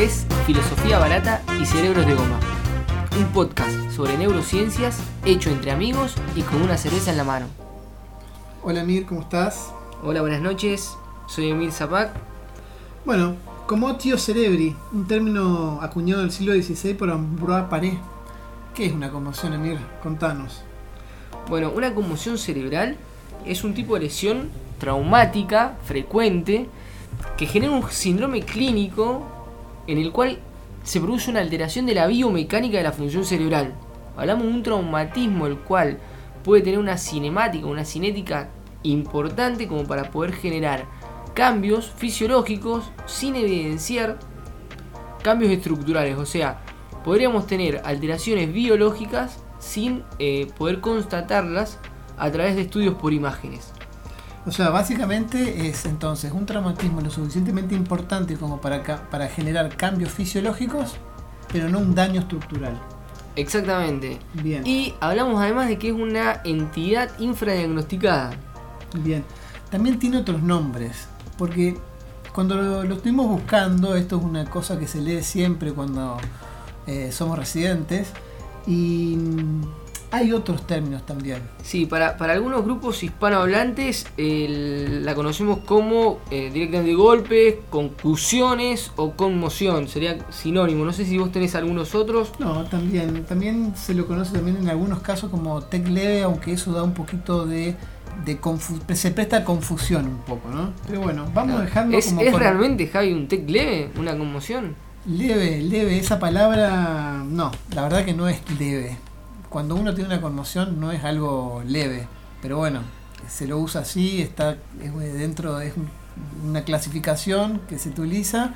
es Filosofía Barata y Cerebros de Goma, un podcast sobre neurociencias hecho entre amigos y con una cerveza en la mano. Hola Emir, ¿cómo estás? Hola, buenas noches, soy Emir Zapac. Bueno, como tío cerebri, un término acuñado del siglo XVI por Ambroise Paré. ¿Qué es una conmoción, Emir? Contanos. Bueno, una conmoción cerebral es un tipo de lesión traumática frecuente que genera un síndrome clínico en el cual se produce una alteración de la biomecánica de la función cerebral. Hablamos de un traumatismo el cual puede tener una cinemática, una cinética importante como para poder generar cambios fisiológicos sin evidenciar cambios estructurales. O sea, podríamos tener alteraciones biológicas sin eh, poder constatarlas a través de estudios por imágenes. O sea, básicamente es entonces un traumatismo lo suficientemente importante como para, para generar cambios fisiológicos, pero no un daño estructural. Exactamente. Bien. Y hablamos además de que es una entidad infradiagnosticada. Bien. También tiene otros nombres, porque cuando lo, lo estuvimos buscando, esto es una cosa que se lee siempre cuando eh, somos residentes, y hay otros términos también. Sí, para, para algunos grupos hispanohablantes la conocemos como eh, directamente golpes, concusiones o conmoción. Sería sinónimo. No sé si vos tenés algunos otros. No, también, también se lo conoce también en algunos casos como TEC leve, aunque eso da un poquito de, de se presta a confusión un poco, ¿no? Pero bueno, vamos dejando ¿Es, como es con- realmente, Javi, un tec leve? ¿Una conmoción? leve, leve, esa palabra, no, la verdad que no es leve. Cuando uno tiene una conmoción no es algo leve, pero bueno, se lo usa así, está es dentro es un- una clasificación que se utiliza,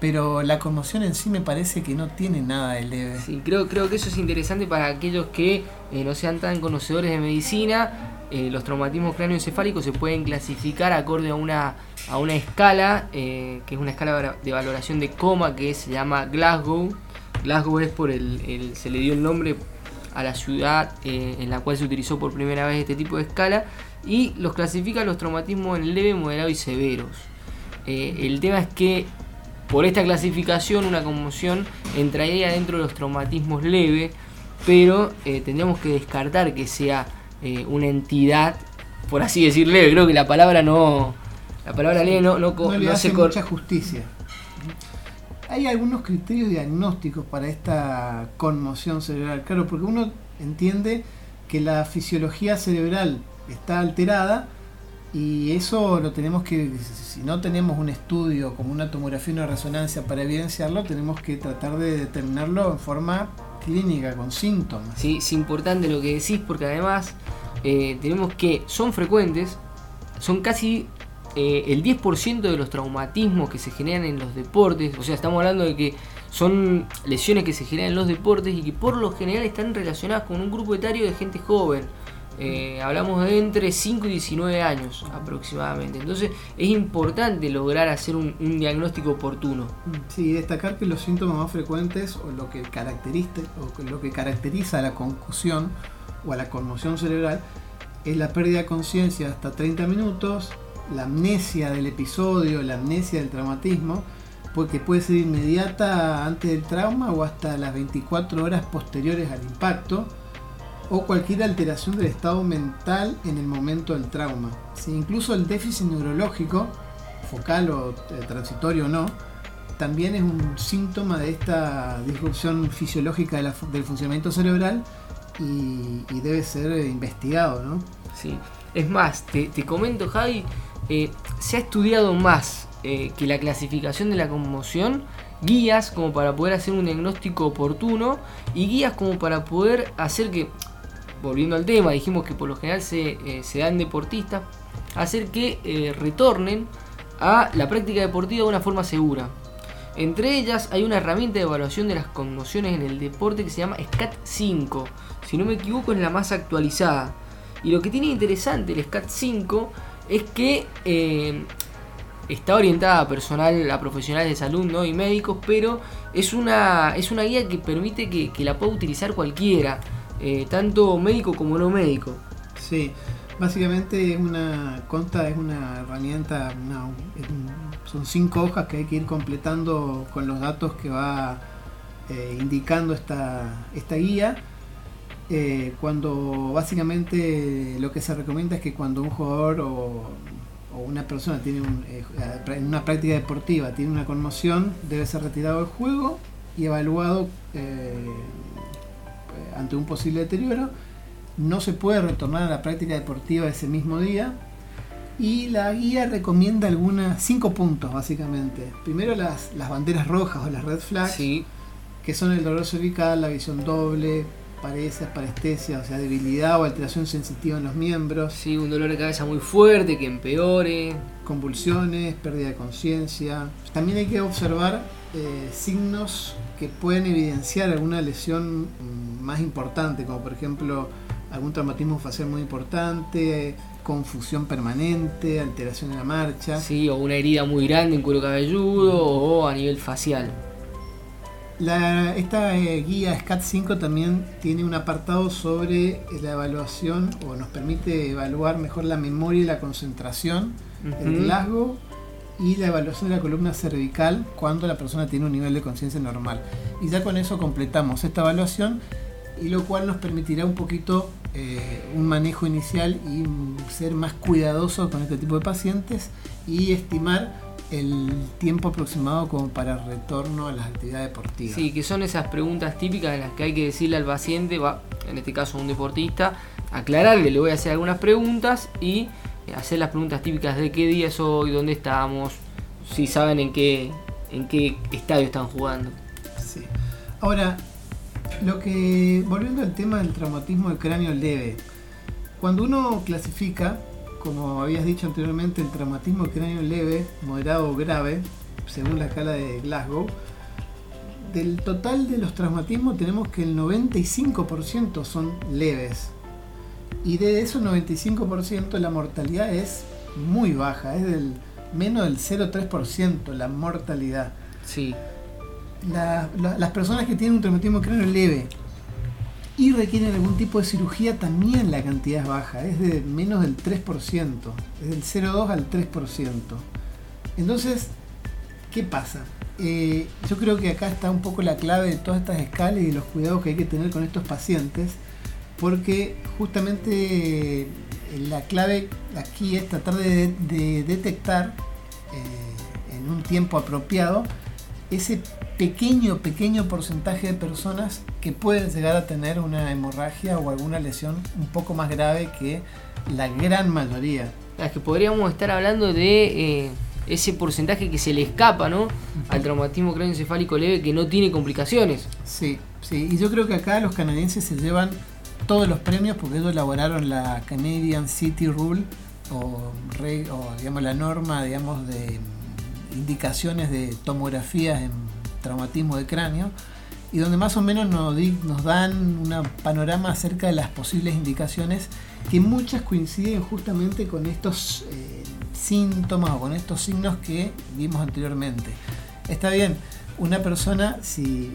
pero la conmoción en sí me parece que no tiene nada de leve. Sí, creo, creo que eso es interesante para aquellos que eh, no sean tan conocedores de medicina. Eh, los traumatismos cráneoencefálicos se pueden clasificar acorde a una, a una escala, eh, que es una escala de valoración de coma que se llama Glasgow. Glasgow es por el- se le dio el nombre a la ciudad eh, en la cual se utilizó por primera vez este tipo de escala y los clasifica los traumatismos en leve, moderado y severos. Eh, el tema es que por esta clasificación una conmoción entraría dentro de los traumatismos leves, pero eh, tendríamos que descartar que sea eh, una entidad, por así decir leve. Creo que la palabra no, la palabra leve no, no, no le hace se mucha justicia. Hay algunos criterios diagnósticos para esta conmoción cerebral, claro, porque uno entiende que la fisiología cerebral está alterada y eso lo tenemos que, si no tenemos un estudio como una tomografía una resonancia para evidenciarlo, tenemos que tratar de determinarlo en forma clínica, con síntomas. Sí, es importante lo que decís porque además eh, tenemos que son frecuentes, son casi eh, el 10% de los traumatismos que se generan en los deportes, o sea, estamos hablando de que son lesiones que se generan en los deportes y que por lo general están relacionadas con un grupo etario de gente joven. Eh, hablamos de entre 5 y 19 años aproximadamente. Entonces es importante lograr hacer un, diagnóstico oportuno. Sí, destacar que los síntomas más frecuentes o lo que caracteriza, o lo que caracteriza a la concusión o a la conmoción cerebral es la pérdida de conciencia hasta 30 minutos, la amnesia del episodio, la amnesia del traumatismo, porque puede ser inmediata antes del trauma o hasta las 24 horas posteriores al impacto, o cualquier alteración del estado mental en el momento del trauma. Incluso el déficit neurológico, focal o eh, transitorio o no, también es un síntoma de esta disrupción fisiológica del funcionamiento cerebral y, debe ser investigado, ¿no? Sí. Es más, te, te comento, Javi, eh, se ha estudiado más eh, que la clasificación de la conmoción, guías como para poder hacer un diagnóstico oportuno y guías como para poder hacer que, volviendo al tema, dijimos que por lo general se, eh, se dan deportistas, hacer que retornen a la práctica deportiva de una forma segura. Entre ellas hay una herramienta de evaluación de las conmociones en el deporte que se llama SCAT-5. Si no me equivoco es la más actualizada. Y lo que tiene interesante el SCAT-5 es que eh, está orientada a personal, a profesionales de salud ¿no? y médicos, pero es una, es una guía que permite que, que la pueda utilizar cualquiera, eh, tanto médico como no médico. Sí, Básicamente es una consta es una herramienta, son cinco hojas que hay que ir completando con los datos que va eh, indicando esta, esta guía. Eh, cuando básicamente lo que se recomienda es que cuando un jugador o, o una persona tiene un, eh, una práctica deportiva tiene una conmoción, debe ser retirado del juego y evaluado eh, ante un posible deterioro. No se puede retornar a la práctica deportiva ese mismo día. Y la guía recomienda algunas cinco puntos básicamente. Primero las, las banderas rojas o las red flags Sí, que son el dolor cervical, la visión doble, parecias, parestesia, o sea, debilidad o alteración sensitiva en los miembros, sí, un dolor de cabeza muy fuerte que empeore. convulsiones, pérdida de conciencia. También hay que observar eh, signos que pueden evidenciar alguna lesión mm, más importante, como por ejemplo algún traumatismo facial muy importante, confusión permanente, alteración en la marcha. Sí, o una herida muy grande en cuero cabelludo o a nivel facial. La- esta eh, guía SCAT 5 también tiene un apartado sobre la evaluación o nos permite evaluar mejor la memoria y la concentración, el Ujú. Glasgow y la evaluación de la columna cervical cuando la persona tiene un nivel de conciencia normal. Y ya con eso completamos esta evaluación y lo cual nos permitirá un poquito eh, un manejo inicial y ser más cuidadosos con este tipo de pacientes y estimar el tiempo aproximado como para retorno a las actividades deportivas. Sí, que son esas preguntas típicas en las que hay que decirle al paciente, va, en este caso a un deportista, aclararle, le voy a hacer algunas preguntas y eh, hacer las preguntas típicas de qué día es hoy, dónde estamos, si saben en qué, en qué estadio están jugando. Sí. Ahora, lo que volviendo al tema del traumatismo de cráneo leve, cuando uno clasifica, como habías dicho anteriormente, el traumatismo cráneo leve, moderado o grave, según la escala de Glasgow, del total de los traumatismos tenemos que el 95% son leves. Y de esos 95% la mortalidad es muy baja, es del menos del 0,3% la mortalidad. Sí, la- la- las personas que tienen un traumatismo cráneo leve y requieren algún tipo de cirugía, también la cantidad es baja, es de menos del 3%, es del 0,2 al 3%. Entonces, ¿qué pasa? Eh, yo creo que acá está un poco la clave de todas estas escalas y de los cuidados que hay que tener con estos pacientes, porque justamente eh, la clave aquí es tratar de, de detectar eh, en un tiempo apropiado ese pequeño, pequeño porcentaje de personas que pueden llegar a tener una hemorragia o alguna lesión un poco más grave que la gran mayoría. es que podríamos estar hablando de eh, ese porcentaje que se le escapa, ¿no? Al traumatismo craneoencefálico leve que no tiene complicaciones. Sí, sí, y yo creo que acá los canadienses se llevan todos los premios porque ellos elaboraron la Canadian City Rule o, o, digamos la norma digamos de indicaciones de tomografías en traumatismo de cráneo y donde más o menos nos, dan un panorama acerca de las posibles indicaciones que muchas coinciden justamente con estos eh, síntomas o con estos signos que vimos anteriormente. Está bien, una persona, si,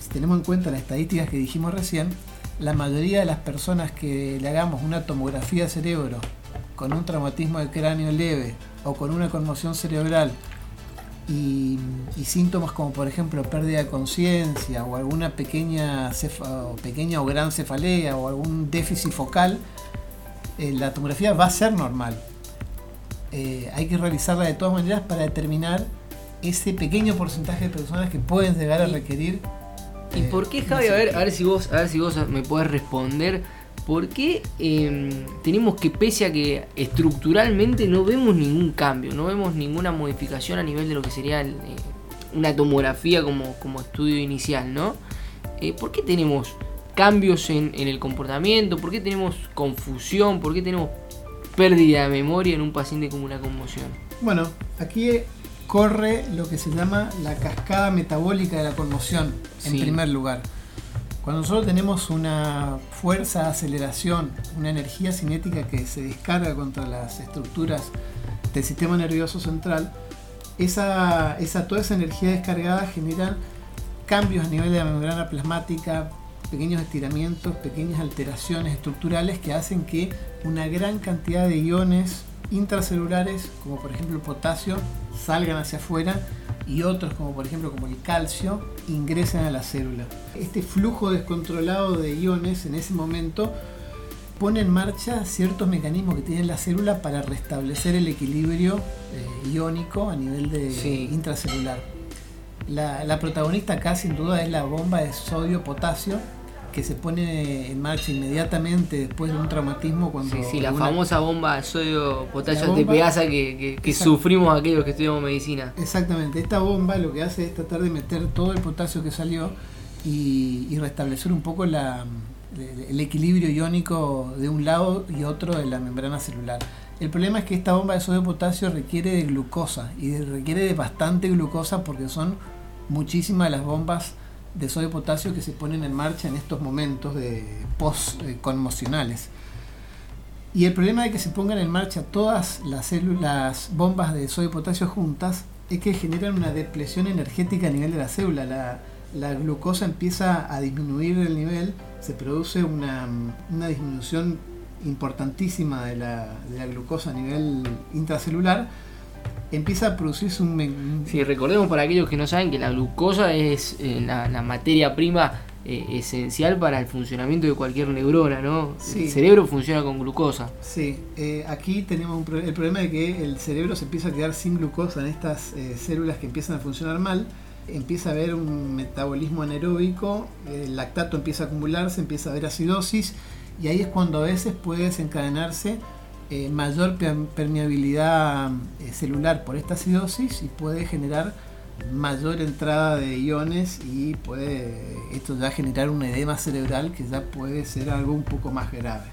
si tenemos en cuenta las estadísticas que dijimos recién, la mayoría de las personas que le hagamos una tomografía de cerebro con un traumatismo de cráneo leve o con una conmoción cerebral y, y síntomas como por ejemplo pérdida de conciencia o alguna pequeña, cefa- o pequeña o gran cefalea o algún déficit focal, eh, la tomografía va a ser normal. Eh, hay que realizarla de todas maneras para determinar ese pequeño porcentaje de personas que pueden llegar a requerir. ¿Y eh, por qué, una Javi? A ver, a ver si vos, a ver si vos me podés responder. ¿Por qué eh, tenemos que, pese a que estructuralmente no vemos ningún cambio, no vemos ninguna modificación a nivel de lo que sería el, eh, una tomografía como, como estudio inicial, ¿no? Eh, ¿Por qué tenemos cambios en, en el comportamiento? ¿Por qué tenemos confusión? ¿Por qué tenemos pérdida de memoria en un paciente con una conmoción? Bueno, aquí corre lo que se llama la cascada metabólica de la conmoción, en Sí. primer lugar. Cuando nosotros tenemos una fuerza, aceleración, una energía cinética que se descarga contra las estructuras del sistema nervioso central, esa, toda esa energía descargada genera cambios a nivel de la membrana plasmática, pequeños estiramientos, pequeñas alteraciones estructurales que hacen que una gran cantidad de iones intracelulares, como por ejemplo potasio, salgan hacia afuera y otros, como por ejemplo como el calcio, ingresen a la célula. Este flujo descontrolado de iones en ese momento pone en marcha ciertos mecanismos que tiene la célula para restablecer el equilibrio eh, iónico a nivel de intracelular. La, la, protagonista acá sin duda es la bomba de sodio-potasio que se pone en marcha inmediatamente después de un traumatismo cuando... Sí, sí, la famosa bomba de sodio-potasio de Pegaza que, que, sufrimos aquellos que estudiamos medicina. Exactamente, esta bomba lo que hace es tratar de meter todo el potasio que salió y, y restablecer un poco la, el equilibrio iónico de un lado y otro de la membrana celular. El problema es que esta bomba de sodio potasio requiere de glucosa y requiere de bastante glucosa porque son muchísimas las bombas de sodio potasio que se ponen en marcha en estos momentos de post conmocionales. Y el problema de que se pongan en marcha todas las bombas de sodio potasio juntas es que generan una depresión energética a nivel de la célula. La, la glucosa empieza a disminuir el nivel, se produce una, disminución importantísima de la, glucosa a nivel intracelular, empieza a producirse un... Sí, recordemos para aquellos que no saben que la glucosa es eh, la, materia prima eh, esencial para el funcionamiento de cualquier neurona, ¿no? El cerebro funciona con glucosa. Sí, eh, aquí tenemos el problema de que el cerebro se empieza a quedar sin glucosa en estas células que empiezan a funcionar mal empieza a haber un metabolismo anaeróbico, el lactato empieza a acumularse, empieza a haber acidosis y ahí es cuando a veces puede desencadenarse eh, mayor permeabilidad eh, celular por esta acidosis y puede generar mayor entrada de iones y puede esto ya generar un edema cerebral que ya puede ser algo un poco más grave.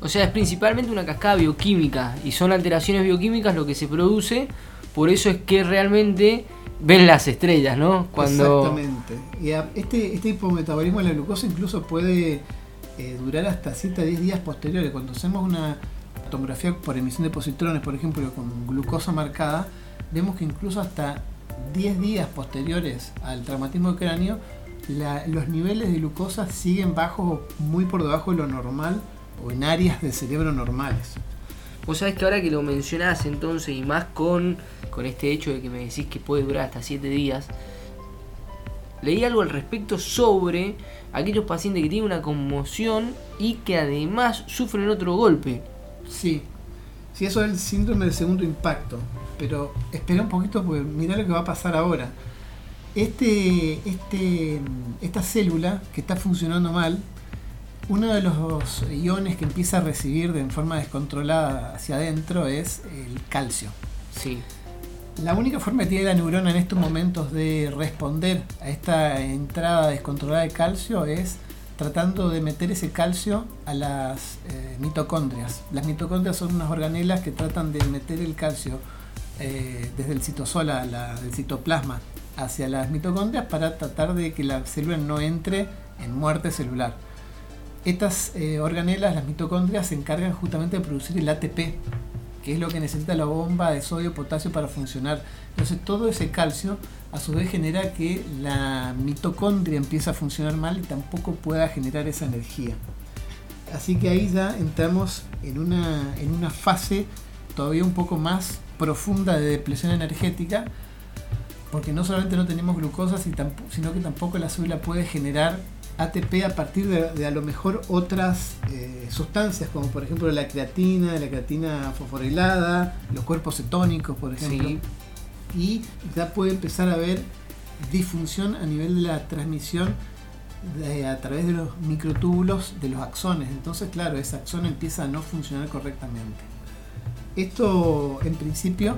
O sea, es principalmente una cascada bioquímica y son alteraciones bioquímicas lo que se produce, por eso es que realmente ven las estrellas, ¿no? Cuando... Exactamente. Y este, este hipometabolismo de la glucosa incluso puede eh, durar hasta 7 a 10 días posteriores. Cuando hacemos una tomografía por emisión de positrones, por ejemplo, con glucosa marcada, vemos que incluso hasta 10 días posteriores al traumatismo de cráneo, los niveles de glucosa siguen bajos, muy por debajo de lo normal o en áreas del cerebro normales. Vos sabés que ahora que lo mencionás entonces y más con, con este hecho de que me decís que puede durar hasta 7 días, leí algo al respecto sobre aquellos pacientes que tienen una conmoción y que además sufren otro golpe. Sí, sí, eso es el síndrome del segundo impacto. Pero espera un poquito porque mirá lo que va a pasar ahora. Este, este, esta célula que está funcionando mal uno de los iones que empieza a recibir de forma descontrolada hacia adentro es el calcio. Sí. La única forma que tiene la neurona en estos momentos de responder a esta entrada descontrolada de calcio es tratando de meter ese calcio a las eh, mitocondrias. Las mitocondrias son unas organelas que tratan de meter el calcio eh, desde el citosol, del citoplasma, hacia las mitocondrias para tratar de que la célula no entre en muerte celular. Estas eh, organelas, las mitocondrias, se encargan justamente de producir el ATP, que es lo que necesita la bomba de sodio potasio para funcionar. Entonces todo ese calcio a su vez genera que la mitocondria empiece a funcionar mal y tampoco pueda generar esa energía. Así que ahí ya entramos en una, en una fase todavía un poco más profunda de depresión energética, porque no solamente no tenemos glucosa, sino que tampoco la célula puede generar ATP a partir de, a lo mejor otras eh, sustancias, como por ejemplo la creatina, la creatina fosforilada, los cuerpos cetónicos, por ejemplo. Y ya puede empezar a haber disfunción a nivel de la transmisión a través de los microtúbulos de los axones. Entonces, claro, ese axón empieza a no funcionar correctamente. Esto, en principio,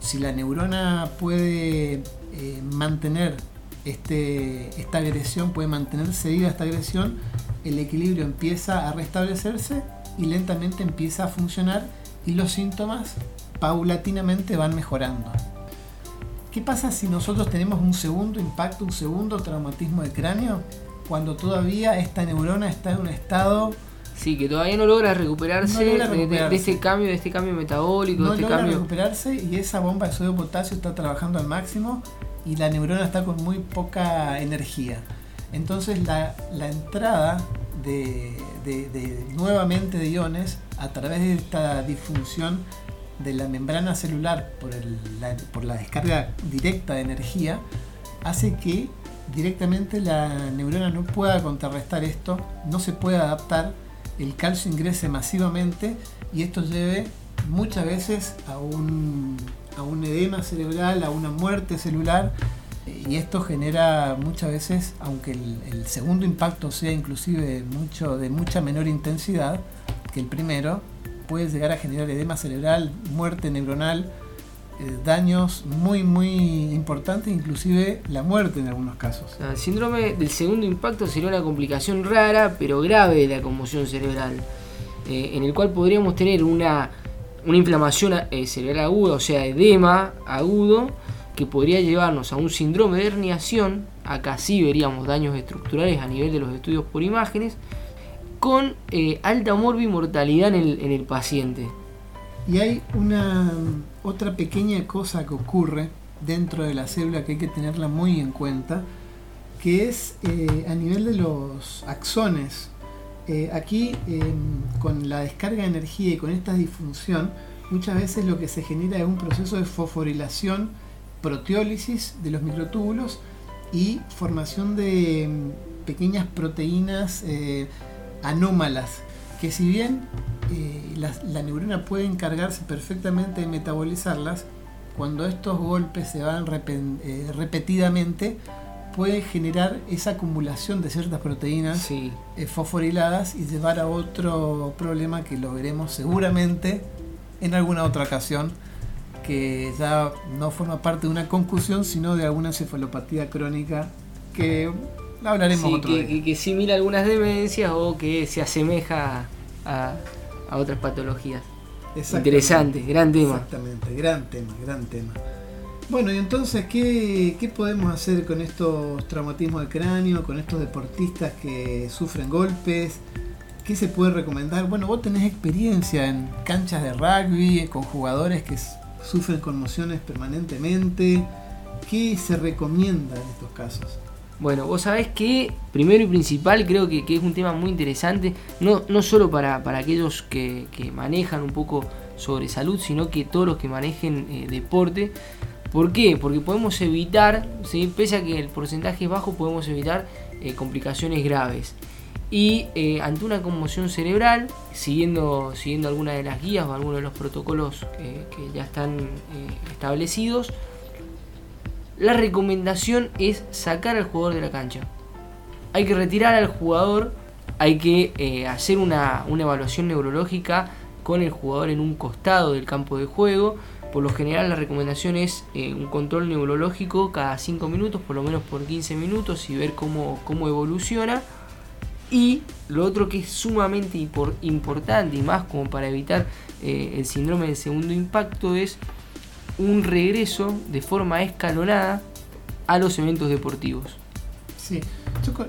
si la neurona puede eh, mantener este, esta agresión puede mantenerse viva esta agresión, el equilibrio empieza a restablecerse y lentamente empieza a funcionar y los síntomas paulatinamente van mejorando. ¿Qué pasa si nosotros tenemos un segundo impacto, un segundo traumatismo de cráneo? Cuando todavía esta neurona está en un estado Sí, que todavía no logra recuperarse, De, este cambio, de este cambio metabólico, no de este logra cambio. recuperarse y esa bomba de sodio potasio está trabajando al máximo y la neurona está con muy poca energía. entonces la, entrada de, nuevamente de iones a través de esta disfunción de la membrana celular por, la, por la descarga directa de energía hace que directamente la neurona no pueda contrarrestar esto, no se pueda adaptar, el calcio ingrese masivamente y esto lleve muchas veces a un, a un edema cerebral, a una muerte celular y esto genera muchas veces, aunque el, segundo impacto sea inclusive mucho, de mucha menor intensidad que el primero, puede llegar a generar edema cerebral, muerte neuronal, eh, daños muy muy importantes, inclusive la muerte en algunos casos. El síndrome del segundo impacto sería una complicación rara pero grave de la conmoción cerebral, eh, en el cual podríamos tener una, una inflamación eh, cerebral aguda, o sea, edema agudo, que podría llevarnos a un síndrome de herniación, acá sí veríamos daños estructurales a nivel de los estudios por imágenes, con alta morbimortalidad en el, en el paciente. Y hay una otra pequeña cosa que ocurre dentro de la célula que hay que tenerla muy en cuenta, que es eh, a nivel de los axones. Eh, aquí, em, con la descarga de energía y con esta disfunción, muchas veces lo que se genera es un proceso de fosforilación, proteólisis de los microtúbulos y formación de em, pequeñas proteínas eh, anómalas que si bien eh, la, neurona puede encargarse perfectamente de metabolizarlas, cuando estos golpes se van repetidamente, puede generar esa acumulación de ciertas proteínas eh, fosforiladas y llevar a otro problema que lo veremos seguramente en alguna otra ocasión, que ya no forma parte de una concusión, sino de alguna encefalopatía crónica que hablaremos otro que, día. Que, que algunas demencias o que se asemeja a, otras patologías. Interesante, gran tema. Exactamente, gran tema, gran tema. Bueno, y entonces, ¿qué, ¿qué, podemos hacer con estos traumatismos de cráneo, con estos deportistas que sufren golpes? ¿Qué se puede recomendar? Bueno, vos tenés experiencia en canchas de rugby, con jugadores que sufren conmociones permanentemente. ¿Qué se recomienda en estos casos? Bueno, vos sabés que, primero y principal, creo que, es un tema muy interesante, no, no solo para, aquellos que, manejan un poco sobre salud, sino que todos los que manejen eh, deporte. ¿Por qué? Porque podemos evitar, pese a que el porcentaje es bajo, podemos evitar eh, complicaciones graves. Y eh, ante una conmoción cerebral, siguiendo, siguiendo alguna de las guías o algunos de los protocolos que ya están establecidos, la recomendación es sacar al jugador de la cancha. Hay que retirar al jugador, hay que eh, hacer una, evaluación neurológica con el jugador en un costado del campo de juego. Por lo general la recomendación es eh, un control neurológico cada 5 minutos, por lo menos por 15 minutos y ver cómo, cómo evoluciona. Y lo otro que es sumamente importante y más como para evitar eh, el síndrome del segundo impacto es un regreso de forma escalonada a los eventos deportivos. Sí,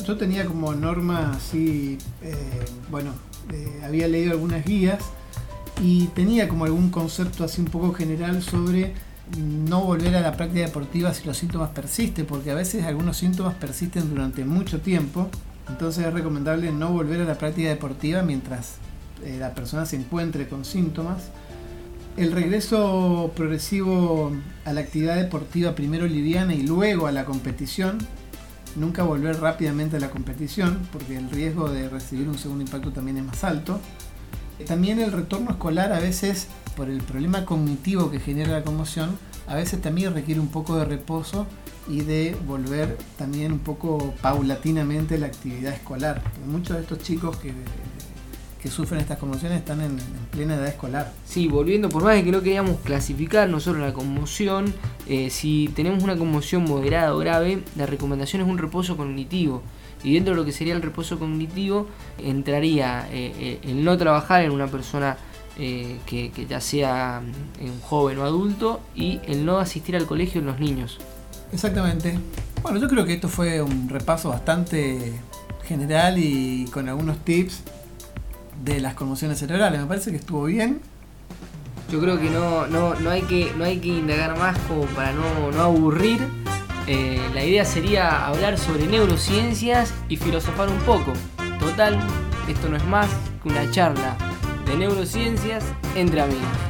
yo, tenía como norma así, eh, bueno, había leído algunas guías y tenía como algún concepto así un poco general sobre no volver a la práctica deportiva si los síntomas persisten, porque a veces algunos síntomas persisten durante mucho tiempo, entonces es recomendable no volver a la práctica deportiva mientras eh, la persona se encuentre con síntomas el regreso progresivo a la actividad deportiva, primero liviana y luego a la competición, nunca volver rápidamente a la competición, porque el riesgo de recibir un segundo impacto también es más alto. También el retorno escolar a veces, por el problema cognitivo que genera la conmoción, a veces también requiere un poco de reposo y de volver también un poco paulatinamente la actividad escolar. Muchos de estos chicos que que sufren estas conmociones están en, plena edad escolar. Sí, volviendo, por más de que no queríamos clasificar nosotros la conmoción, eh, si tenemos una conmoción moderada o grave, la recomendación es un reposo cognitivo. Y dentro de lo que sería el reposo cognitivo, entraría eh, eh, el no trabajar en una persona que, ya sea un joven o adulto y el no asistir al colegio en los niños. Exactamente. Bueno, yo creo que esto fue un repaso bastante general y con algunos tips de las conmociones cerebrales. Me parece que estuvo bien. Yo creo que no, no, no, hay, que, no hay que indagar más como para no, no aburrir. Eh, la idea sería hablar sobre neurociencias y filosofar un poco. Total, esto no es más que una charla de neurociencias entre amigos.